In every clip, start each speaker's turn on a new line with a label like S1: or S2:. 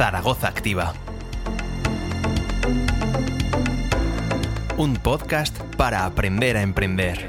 S1: Zaragoza Activa. Un podcast para aprender a emprender.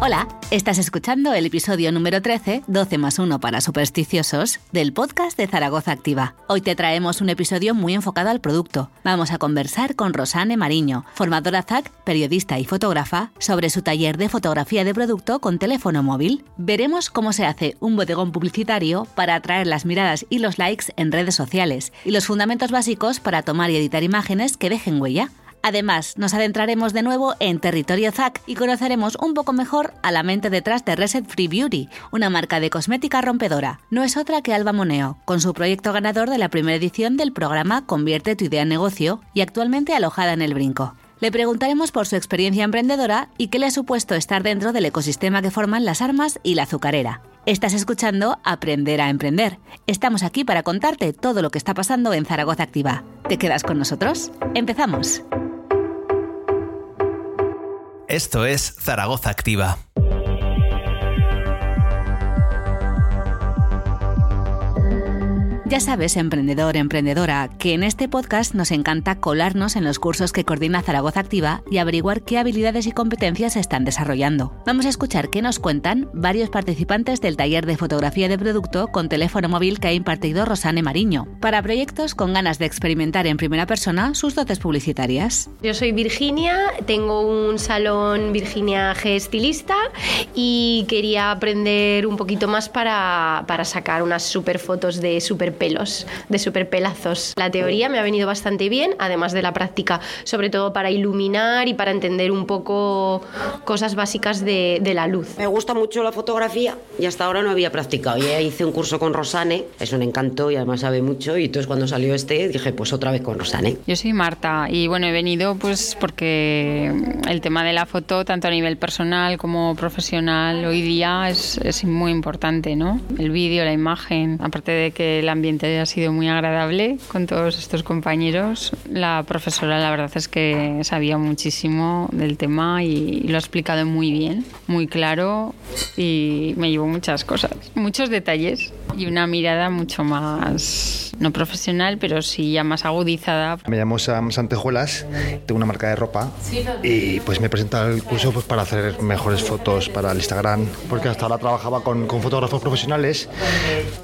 S2: Hola, estás escuchando el episodio número 13, 12 más 1 para supersticiosos, del podcast de Zaragoza Activa. Hoy te traemos un episodio muy enfocado al producto. Vamos a conversar con Rosane Mariño, formadora ZAC, periodista y fotógrafa, sobre su taller de fotografía de producto con teléfono móvil. Veremos cómo se hace un bodegón publicitario para atraer las miradas y los likes en redes sociales y los fundamentos básicos para tomar y editar imágenes que dejen huella. Además, nos adentraremos de nuevo en territorio ZAC y conoceremos un poco mejor a la mente detrás de Reset Free Beauty, una marca de cosmética rompedora. No es otra que Alba Moneo, con su proyecto ganador de la primera edición del programa Convierte tu idea en negocio y actualmente alojada en el Brinco. Le preguntaremos por su experiencia emprendedora y qué le ha supuesto estar dentro del ecosistema que forman las armas y la azucarera. Estás escuchando Aprender a Emprender. Estamos aquí para contarte todo lo que está pasando en Zaragoza Activa. ¿Te quedas con nosotros? Empezamos.
S1: Esto es Zaragoza Activa.
S2: Ya sabes, emprendedor, emprendedora, que en este podcast nos encanta colarnos en los cursos que coordina Zaragoza Activa y averiguar qué habilidades y competencias están desarrollando. Vamos a escuchar qué nos cuentan varios participantes del taller de fotografía de producto con teléfono móvil que ha impartido Rosane Mariño, para proyectos con ganas de experimentar en primera persona sus dotes publicitarias.
S3: Yo soy Virginia, tengo un salón Virginia G Estilista y quería aprender un poquito más para, para sacar unas super fotos de super pelos, de super pelazos. La teoría me ha venido bastante bien, además de la práctica, sobre todo para iluminar y para entender un poco cosas básicas de, de la luz.
S4: Me gusta mucho la fotografía y hasta ahora no había practicado. Ya hice un curso con Rosane, es un encanto y además sabe mucho. Y entonces cuando salió este dije, pues otra vez con Rosane.
S5: Yo soy Marta y bueno, he venido pues porque el tema de la foto, tanto a nivel personal como profesional, hoy día es, es muy importante, ¿no? El vídeo, la imagen, aparte de que el ambiente ha sido muy agradable con todos estos compañeros. La profesora la verdad es que sabía muchísimo del tema y lo ha explicado muy bien, muy claro y me llevó muchas cosas, muchos detalles y una mirada mucho más, no profesional, pero sí ya más agudizada.
S6: Me llamo Sam Santejuelas, tengo una marca de ropa y pues me he presentado el curso pues, para hacer mejores fotos para el Instagram, porque hasta ahora trabajaba con, con fotógrafos profesionales,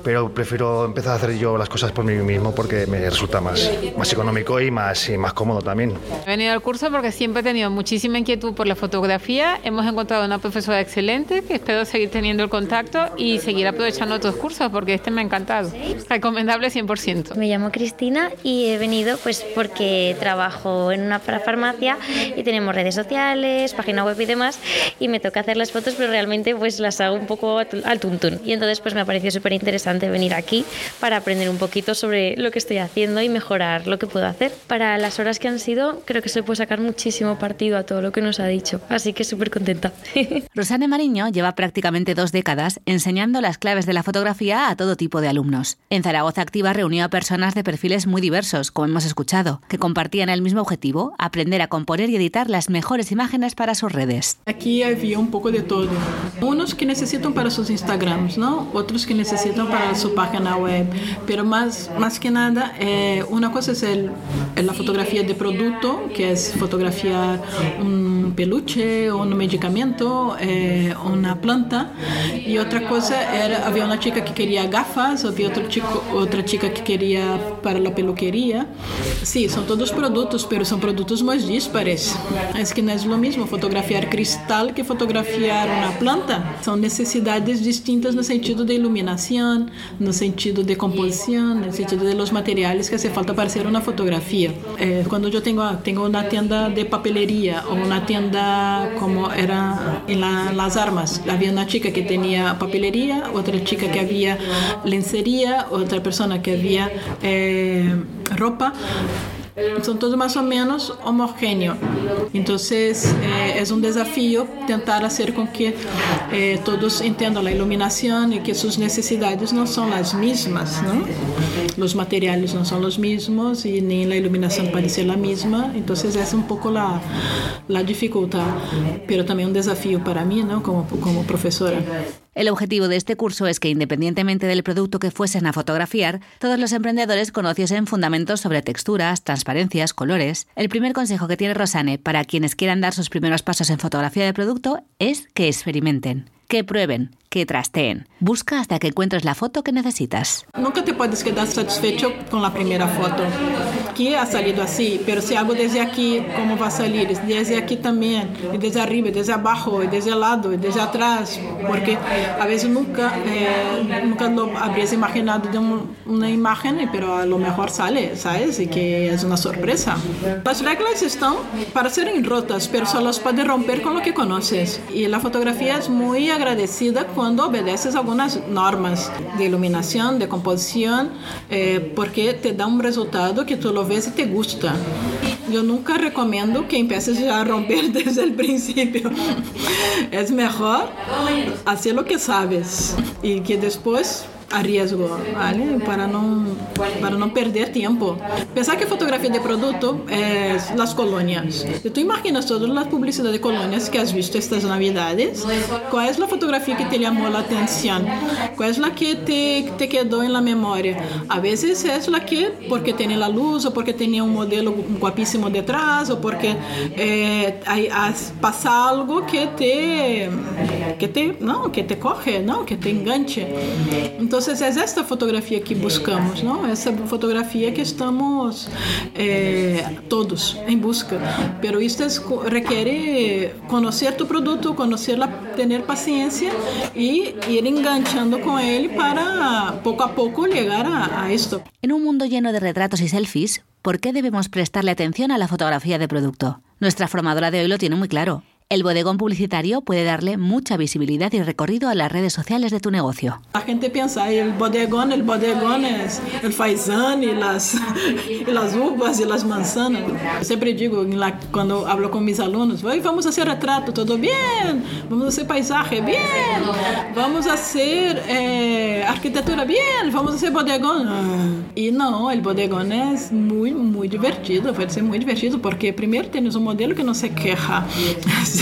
S6: pero prefiero empezar a hacer yo las cosas por mí mismo porque me resulta más, más económico y más, y más cómodo también.
S5: He venido al curso porque siempre he tenido muchísima inquietud por la fotografía. Hemos encontrado una profesora excelente que espero seguir teniendo el contacto y seguir aprovechando otros cursos porque este me ha encantado. Recomendable 100%.
S7: Me llamo Cristina y he venido pues porque trabajo en una farmacia y tenemos redes sociales, página web y demás y me toca hacer las fotos pero realmente pues las hago un poco al tuntún y entonces pues me ha parecido súper interesante venir aquí para aprender un poquito sobre lo que estoy haciendo y mejorar lo que puedo hacer. Para las horas que han sido creo que se puede sacar muchísimo partido a todo lo que nos ha dicho, así que súper contenta.
S2: Rosane Mariño lleva prácticamente dos décadas enseñando las claves de la fotografía a todo tipo de alumnos. En Zaragoza Activa reunió a personas de perfiles muy diversos, como hemos escuchado, que compartían el mismo objetivo, aprender a componer y editar las mejores imágenes para sus redes.
S8: Aquí había un poco de todo. Unos que necesitan para sus Instagrams, ¿no? Otros que necesitan para su página web. Pero más, más que nada, eh, una cosa es el, la fotografía de producto, que es fotografiar un peluche, un medicamento, eh, una planta. Y otra cosa era, había una chica que quería gafas, había otro chico, chica que quería para la peluquería. Sí, son todos productos, pero son productos muy dispares. Es que no es lo mismo fotografiar cristal que fotografiar una planta. Son necesidades distintas no sentido de iluminación, no sentido de composición, no sentido de los materiales que hace falta para hacer una fotografía. Eh, cuando yo tengo, tengo una tienda de papelería o una tienda como era en la, las armas, había una chica que tenía papelería, otra chica que había lencería, otra persona que había eh, ropa. Son todos más o menos homogéneos. Entonces eh, es un desafío tentar hacer con que eh, todos entendan la iluminación y que sus necesidades no son las mismas. ¿no? Los materiales no son los mismos y ni la iluminación puede ser la misma. Entonces es un poco la, la dificultad, pero también un desafío para mí ¿no? como, como profesora.
S2: El objetivo de este curso es que independientemente del producto que fuesen a fotografiar, todos los emprendedores conociesen fundamentos sobre texturas, transparencias, colores. El primer consejo que tiene Rosane para quienes quieran dar sus primeros pasos en fotografía de producto es que experimenten que prueben, que trasteen. Busca hasta que encuentres la foto que necesitas.
S8: Nunca te puedes quedar satisfecho con la primera foto, que ha salido así, pero si hago desde aquí, ¿cómo va a salir? Desde aquí también, y desde arriba, y desde abajo, y desde el lado, y desde atrás, porque a veces nunca, eh, nunca lo habrías imaginado de un, una imagen, pero a lo mejor sale, ¿sabes? Y que es una sorpresa. Las reglas están para ser rotas, pero solo las puedes romper con lo que conoces. Y la fotografía es muy agradecida cuando obedeces algunas normas de iluminación, de composición, eh, porque te da un resultado que tú lo ves y te gusta. Yo nunca recomiendo que empieces a romper desde el principio. Es mejor hacer lo que sabes y que después a riesgo, ¿vale? Para no, para no perder tiempo. Pensar que fotografía de producto es las colonias. Si tú imaginas todas las publicidades de colonias que has visto estas navidades, ¿cuál es la fotografía que te llamó la atención? ¿Cuál es la que te, te quedó en la memoria? A veces es la que, porque tiene la luz, o porque tenía un modelo guapísimo detrás, o porque eh, hay, pasa algo que te, que te, no, que te coge, ¿no? que te enganche. Entonces, Entonces es esta fotografía que buscamos, ¿no? Esa fotografía que estamos eh, todos en busca. Pero esto es, requiere conocer tu producto, conocerla, tener paciencia y ir enganchando con él para poco a poco llegar a, a esto.
S2: En un mundo lleno de retratos y selfies, ¿por qué debemos prestarle atención a la fotografía de producto? Nuestra formadora de hoy lo tiene muy claro. El bodegón publicitario puede darle mucha visibilidad y recorrido a las redes sociales de tu negocio.
S8: La gente piensa, el bodegón, el bodegón es el faisán y las, y las uvas y las manzanas. Siempre digo, cuando hablo con mis alumnos, vamos a hacer retrato, todo bien, vamos a hacer paisaje, bien, vamos a hacer eh, arquitectura, bien, vamos a hacer bodegón. Y no, el bodegón es muy, muy divertido, puede ser muy divertido porque primero tienes un modelo que no se queja.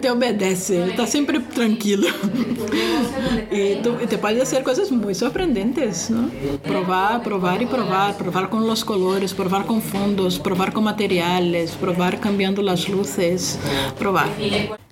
S8: te obedece, está siempre tranquilo. y, tú, te puede hacer cosas muy sorprendentes, ¿no? Probar, probar y probar, probar con los colores, probar con fondos, probar con materiales, probar cambiando las luces, probar.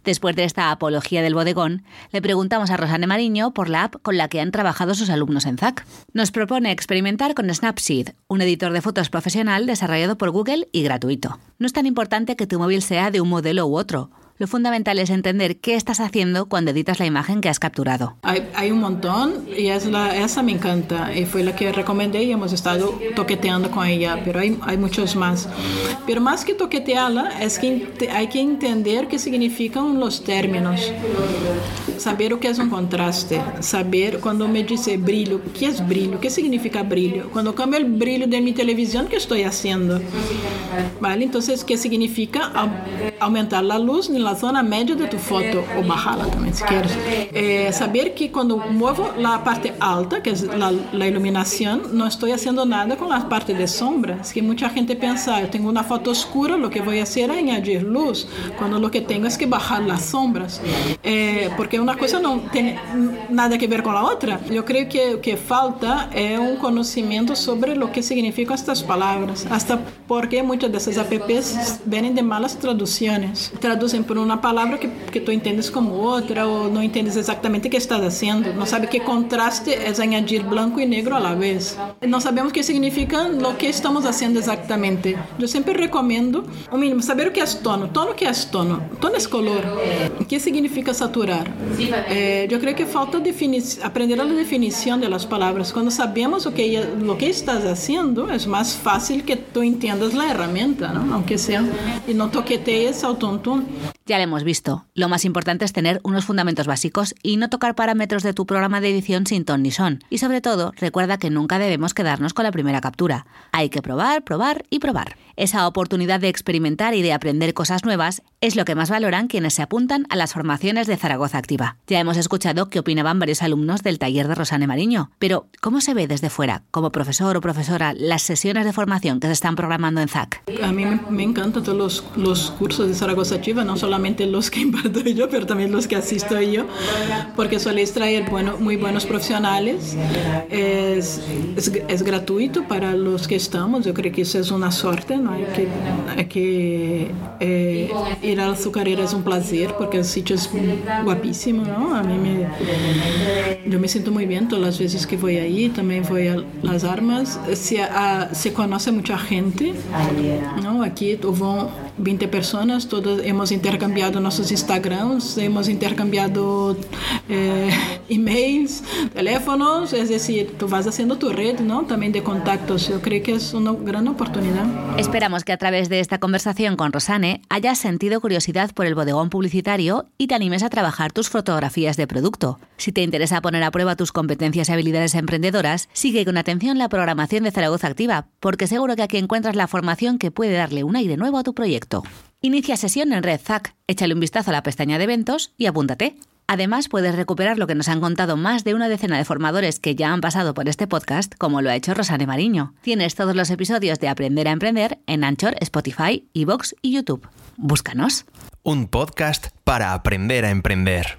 S2: Después de esta apología del bodegón, le preguntamos a Rosane Mariño por la app con la que han trabajado sus alumnos en ZAC. Nos propone experimentar con Snapseed, un editor de fotos profesional desarrollado por Google y gratuito. No es tan importante que tu móvil sea de un modelo u otro. Lo fundamental es entender qué estás haciendo cuando editas la imagen que has capturado.
S8: Hay, hay un montón y es la, esa me encanta y fue la que recomendé y hemos estado toqueteando con ella, pero hay, hay muchos más. Pero más que toquetearla es que hay que entender qué significan los términos, saber o que es un contraste, saber cuando me dice brillo, ¿qué es brillo? ¿Qué significa brillo? Cuando cambio el brillo de mi televisión, ¿qué estoy haciendo? ¿Vale? Entonces, ¿qué significa aumentar la luz en zona média de tu foto, o bajarla también si quieres. Eh, saber que cuando muevo la parte alta, que es la, la, iluminación, no estoy haciendo nada con la parte de sombra. Es que mucha gente piensa, yo tengo una foto oscura, lo que voy a hacer es añadir luz, cuando lo que tengo es que bajar las sombras. Eh, porque una cosa no tiene nada que ver con la otra. Yo creo que que falta es un conocimiento sobre lo que significan estas palabras, hasta porque muchas de esas apps vienen de malas traducciones. Traducen por uma palavra que, que tu entendes como outra ou não entendes exatamente o que estás fazendo. Não sabe que contraste é añadir branco e negro la vez. Não sabemos o que significa o que estamos fazendo exatamente. Eu sempre recomendo, o mínimo, saber o que é tono. Tono que é tono? Tono é color. O que significa saturar? É, eu creio que falta aprender a definição das palavras. Quando sabemos o que, o que estás fazendo, é mais fácil que tu entendas a ferramenta, não? aunque seja, e não toquetees ao tontum.
S2: Ya lo hemos visto. Lo más importante es tener unos fundamentos básicos y no tocar parámetros de tu programa de edición sin ton ni son. Y sobre todo, recuerda que nunca debemos quedarnos con la primera captura. Hay que probar, probar y probar. Esa oportunidad de experimentar y de aprender cosas nuevas es lo que más valoran quienes se apuntan a las formaciones de Zaragoza Activa. Ya hemos escuchado que opinaban varios alumnos del taller de Rosane Mariño, pero ¿cómo se ve desde fuera, como profesor o profesora, las sesiones de formación que se están programando en ZAC?
S8: A mí me, encantan todos los, los cursos de Zaragoza Activa, no solo solamente los que imparto yo, pero también los que asisto yo, porque soléis traer bueno, muy buenos profesionales. Es, es, es, gratuito para los que estamos, yo creo que eso es una suerte, ¿no? hay que, hay que eh, ir al azucarera es un placer porque el sitio es guapísimo, ¿no? A mí me, yo me siento muy bien todas las veces que voy ahí, también voy a las armas, se, a, se conoce mucha gente, ¿no? Aquí hubo 20 personas, todos hemos intercambiado nuestros Instagrams, hemos intercambiado eh, emails, teléfonos, es decir, tú vas haciendo tu red, ¿no? También de contactos. Yo creo que es una gran oportunidad.
S2: Esperamos que a través de esta conversación con Rosane hayas sentido curiosidad por el bodegón publicitario y te animes a trabajar tus fotografías de producto. Si te interesa poner a prueba tus competencias y habilidades emprendedoras, sigue con atención la programación de Zaragoza Activa, porque seguro que aquí encuentras la formación que puede darle un aire nuevo a tu proyecto. Inicia sesión en Red Zack, échale un vistazo a la pestaña de eventos y apúntate. Además, puedes recuperar lo que nos han contado más de una decena de formadores que ya han pasado por este podcast, como lo ha hecho Rosane Mariño. Tienes todos los episodios de Aprender a Emprender en Anchor, Spotify, Evox y YouTube. Búscanos.
S1: Un podcast para aprender a emprender.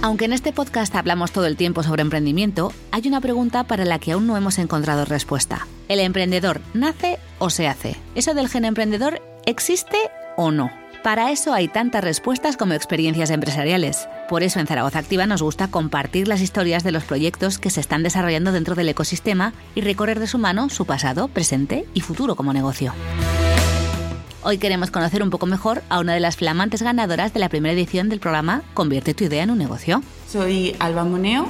S2: Aunque en este podcast hablamos todo el tiempo sobre emprendimiento, hay una pregunta para la que aún no hemos encontrado respuesta. ¿El emprendedor nace o se hace? ¿Eso del gen emprendedor existe o no? Para eso hay tantas respuestas como experiencias empresariales. Por eso en Zaragoza Activa nos gusta compartir las historias de los proyectos que se están desarrollando dentro del ecosistema y recorrer de su mano su pasado, presente y futuro como negocio. Hoy queremos conocer un poco mejor a una de las flamantes ganadoras de la primera edición del programa Convierte tu idea en un negocio.
S9: Soy Alba Moneo.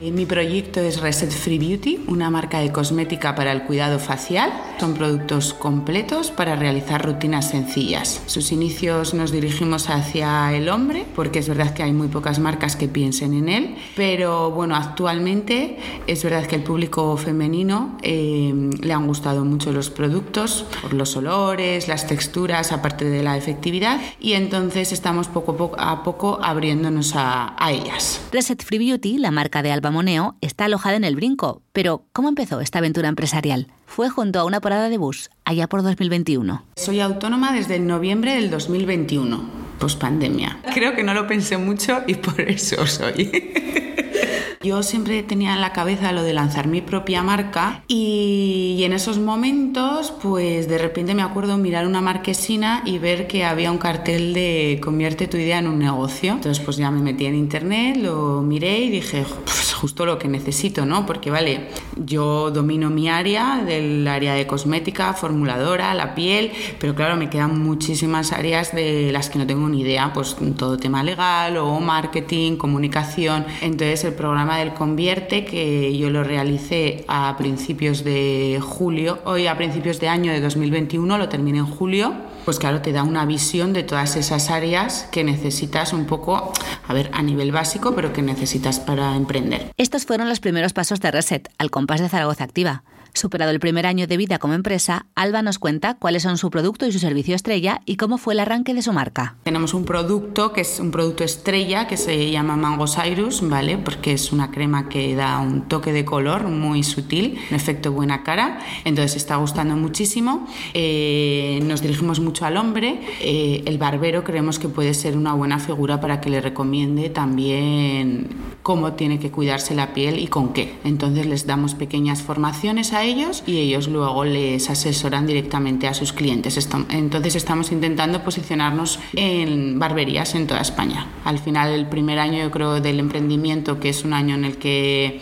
S9: Mi proyecto es Reset Free Beauty, una marca de cosmética para el cuidado facial. Son productos completos para realizar rutinas sencillas. Sus inicios nos dirigimos hacia el hombre, porque es verdad que hay muy pocas marcas que piensen en él, pero bueno, actualmente es verdad que el público femenino eh, le han gustado mucho los productos por los olores, las texturas, aparte de la efectividad, y entonces estamos poco a poco abriéndonos a, a ellas.
S2: Reset Free Beauty, la marca de Alba Moneo, está alojada en el Brinco. Pero, ¿cómo empezó esta aventura empresarial? Fue junto a una parada de bus, allá por 2021.
S9: Soy autónoma desde noviembre del 2021, post pandemia. Creo que no lo pensé mucho y por eso soy. Yo siempre tenía en la cabeza lo de lanzar mi propia marca y, y, en esos momentos, pues de repente me acuerdo mirar una marquesina y ver que había un cartel de convierte tu idea en un negocio. Entonces pues ya me metí en internet, lo miré y dije, pues justo lo que necesito, ¿no? Porque vale, yo domino mi área, del área de cosmética, formuladora, la piel, pero claro, me quedan muchísimas áreas de las que no tengo ni idea, pues todo tema legal o marketing, comunicación. Entonces el programa del Convierte, que yo lo realicé a principios de julio, hoy a principios de año de 2021, lo terminé en julio, pues claro, te da una visión de todas esas áreas que necesitas un poco, a ver, a nivel básico, pero que necesitas para emprender.
S2: Estos fueron los primeros pasos de Reset, al compás de Zaragoza Activa. Superado el primer año de vida como empresa, Alba nos cuenta cuáles son su producto y su servicio estrella y cómo fue el arranque de su marca.
S9: Tenemos un producto que es un producto estrella que se llama Mango Cyrus, ¿vale? Porque es una crema que da un toque de color muy sutil, un efecto buena cara, entonces está gustando muchísimo. Eh, nos dirigimos mucho al hombre, eh, el barbero creemos que puede ser una buena figura para que le recomiende también cómo tiene que cuidarse la piel y con qué. Entonces les damos pequeñas formaciones a ellos y ellos luego les asesoran directamente a sus clientes. Entonces estamos intentando posicionarnos en barberías en toda España. Al final el primer año yo creo del emprendimiento, que es un año en el que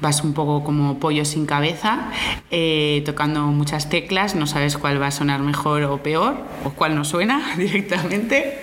S9: vas un poco como pollo sin cabeza, eh, tocando muchas teclas, no sabes cuál va a sonar mejor o peor, o cuál no suena directamente.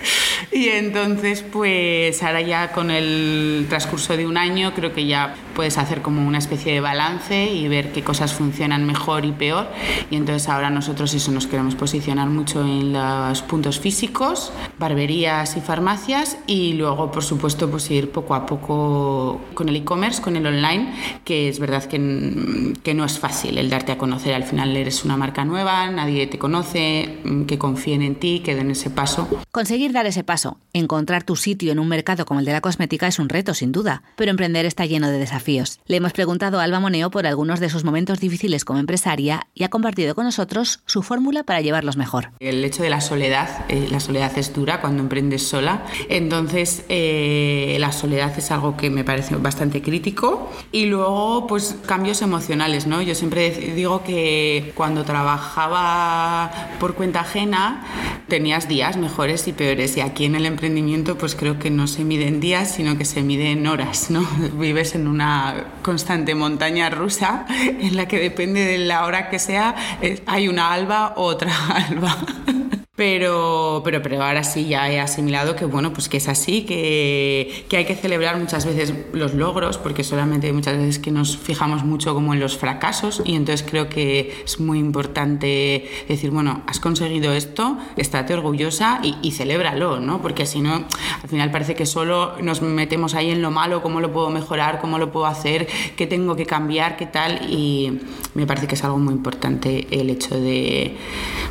S9: Y entonces, pues ahora ya con el transcurso de un año, creo que ya puedes hacer como una especie de balance y ver qué cosas funcionan mejor y peor. Y entonces ahora nosotros eso nos queremos posicionar mucho en los puntos físicos, barberías y farmacias y luego, por supuesto, pues ir poco a poco con el e-commerce, con el online, que es verdad que, que no es fácil el darte a conocer. Al final eres una marca nueva, nadie te conoce, que confíen en ti, que den ese paso.
S2: Conseguir dar ese paso, encontrar tu sitio en un mercado como el de la cosmética es un reto, sin duda, pero emprender está lleno de desafíos. Le hemos preguntado a Alba Moneo por algunos de sus momentos difíciles como empresaria y ha compartido con nosotros su fórmula para llevarlos mejor.
S9: El hecho de la soledad, eh, la soledad es dura cuando emprendes sola, entonces eh, la soledad es algo que me parece bastante crítico y luego pues cambios emocionales, ¿no? Yo siempre digo que cuando trabajaba por cuenta ajena tenías días mejores y peores y aquí en el emprendimiento pues creo que no se miden días sino que se miden horas, ¿no? Vives en una constante montaña rusa en la que depende de la hora que sea hay una alba otra alba. Pero, pero, pero ahora sí ya he asimilado que bueno, pues que es así, que, que, hay que celebrar muchas veces los logros, porque solamente muchas veces que nos fijamos mucho como en los fracasos y entonces creo que es muy importante decir, bueno, has conseguido esto, estate orgullosa y, y celébralo, ¿no? Porque si no, al final parece que solo nos metemos ahí en lo malo, cómo lo puedo mejorar, cómo lo puedo hacer, qué tengo que cambiar, qué tal, y me parece que es algo muy importante el hecho de,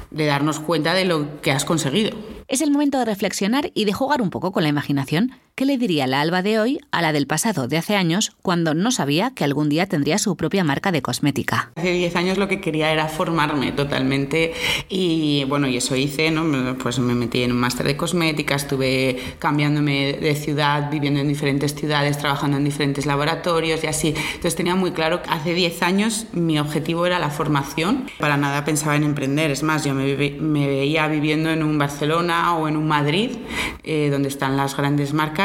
S9: de darnos cuenta de lo que has conseguido.
S2: Es el momento de reflexionar y de jugar un poco con la imaginación. ¿Qué le diría la Alba de hoy a la del pasado de hace años cuando no sabía que algún día tendría su propia marca de cosmética?
S9: Hace 10 años lo que quería era formarme totalmente y bueno, y eso hice, ¿no? Pues me metí en un máster de cosmética, estuve cambiándome de ciudad, viviendo en diferentes ciudades, trabajando en diferentes laboratorios y así. Entonces tenía muy claro que hace 10 años mi objetivo era la formación. Para nada pensaba en emprender, es más, yo me, veía viviendo en un Barcelona o en un Madrid, eh, donde están las grandes marcas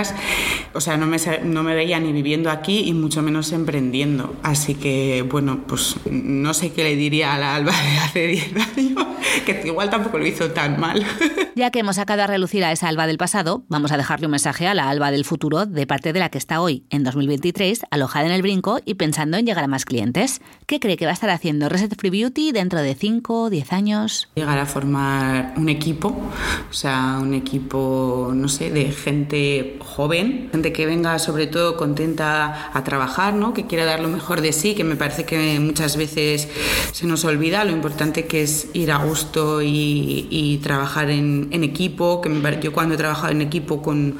S9: o sea, no me, no me veía ni viviendo aquí y mucho menos emprendiendo. Así que, bueno, pues no sé qué le diría a la Alba de hace 10 años, que igual tampoco lo hizo tan mal.
S2: Ya que hemos sacado a relucir a esa Alba del pasado, vamos a dejarle un mensaje a la Alba del futuro de parte de la que está hoy, en 2023, alojada en el brinco y pensando en llegar a más clientes. ¿Qué cree que va a estar haciendo Reset Free Beauty dentro de 5 o 10 años?
S9: Llegar a formar un equipo, o sea, un equipo, no sé, de gente joven, gente que venga sobre todo contenta a trabajar, ¿no? que quiera dar lo mejor de sí, que me parece que muchas veces se nos olvida lo importante que es ir a gusto y, trabajar en, equipo, que yo cuando he trabajado en equipo con,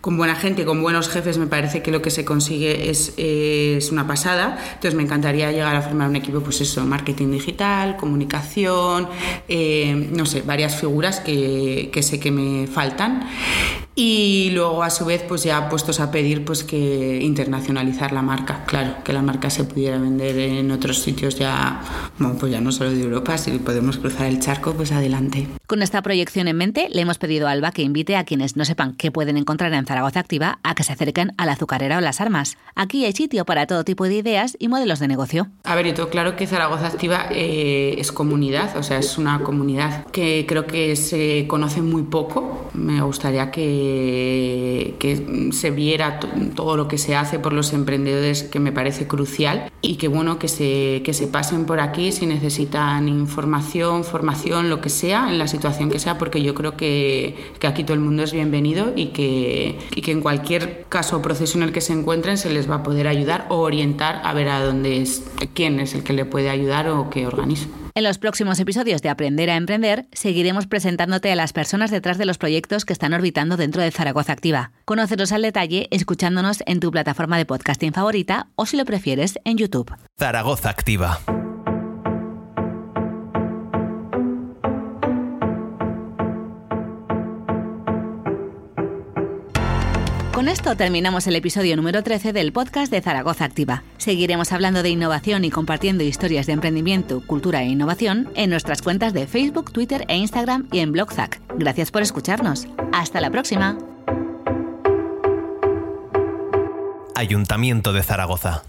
S9: con, buena gente, con buenos jefes, me parece que lo que se consigue es, es una pasada, entonces me encantaría llegar a formar un equipo, pues eso, marketing digital, comunicación, eh, no sé, varias figuras que, que sé que me faltan y luego a su vez pues ya puestos a pedir pues que internacionalizar la marca, claro, que la marca se pudiera vender en otros sitios ya, bueno, pues ya no solo de Europa, si podemos cruzar el charco, pues adelante.
S2: Con esta proyección en mente, le hemos pedido a Alba que invite a quienes no sepan qué pueden encontrar en Zaragoza Activa a que se acerquen a la azucarera o las armas. Aquí hay sitio para todo tipo de ideas y modelos de negocio.
S9: A ver, y todo claro que Zaragoza Activa eh, es comunidad, o sea, es una comunidad que creo que se conoce muy poco. Me gustaría que que, se viera todo lo que se hace por los emprendedores, que me parece crucial, y que bueno, que se, que se pasen por aquí si necesitan información, formación, lo que sea, en la situación que sea, porque yo creo que, que aquí todo el mundo es bienvenido y que, y que en cualquier caso o proceso en el que se encuentren se les va a poder ayudar o orientar a ver a dónde es, quién es el que le puede ayudar o qué organismo.
S2: En los próximos episodios de Aprender a Emprender, seguiremos presentándote a las personas detrás de los proyectos que están orbitando dentro de Zaragoza Activa. Conócelos al detalle escuchándonos en tu plataforma de podcasting favorita o si lo prefieres en YouTube.
S1: Zaragoza Activa.
S2: Con esto terminamos el episodio número 13 del podcast de Zaragoza Activa. Seguiremos hablando de innovación y compartiendo historias de emprendimiento, cultura e innovación en nuestras cuentas de Facebook, Twitter e Instagram y en BlogZac. Gracias por escucharnos. Hasta la próxima.
S1: Ayuntamiento de Zaragoza.